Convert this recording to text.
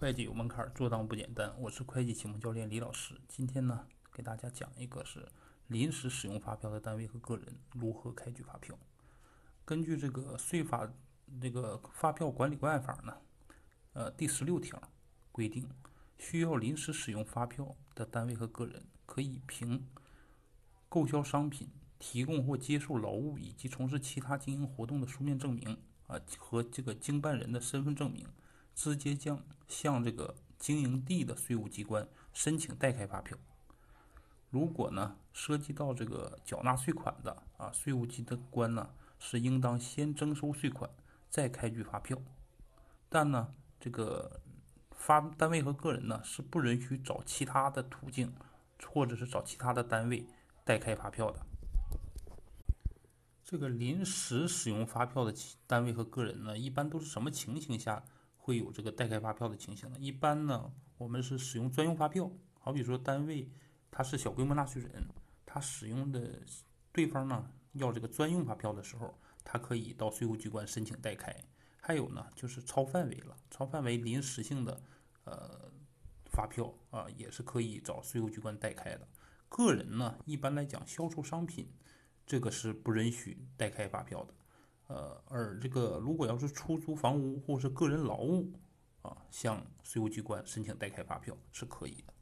会计有门槛，做账不简单。我是会计启蒙教练李老师。今天呢，给大家讲一个是临时使用发票的单位和个人如何开具发票。根据这个税法这个发票管理办法呢，呃第十六条规定，需要临时使用发票的单位和个人，可以凭购销商品、提供或接受劳务以及从事其他经营活动的书面证明啊和这个经办人的身份证明。直接将向这个经营地的税务机关申请代开发票。如果呢涉及到这个缴纳税款的啊，税务机关呢是应当先征收税款，再开具发票。但呢这个发单位和个人呢是不允许找其他的途径，或者是找其他的单位代开发票的。这个临时使用发票的单位和个人呢，一般都是什么情形下？会有这个代开发票的情形呢？一般呢，我们是使用专用发票。好比说，单位他是小规模纳税人，他使用的对方呢要这个专用发票的时候，他可以到税务机关申请代开。还有呢，就是超范围了，超范围临时性的呃发票啊，也是可以找税务机关代开的。个人呢，一般来讲，销售商品这个是不允许代开发票的。呃，而这个如果要是出租房屋或是个人劳务，啊，向税务机关申请代开发票是可以的。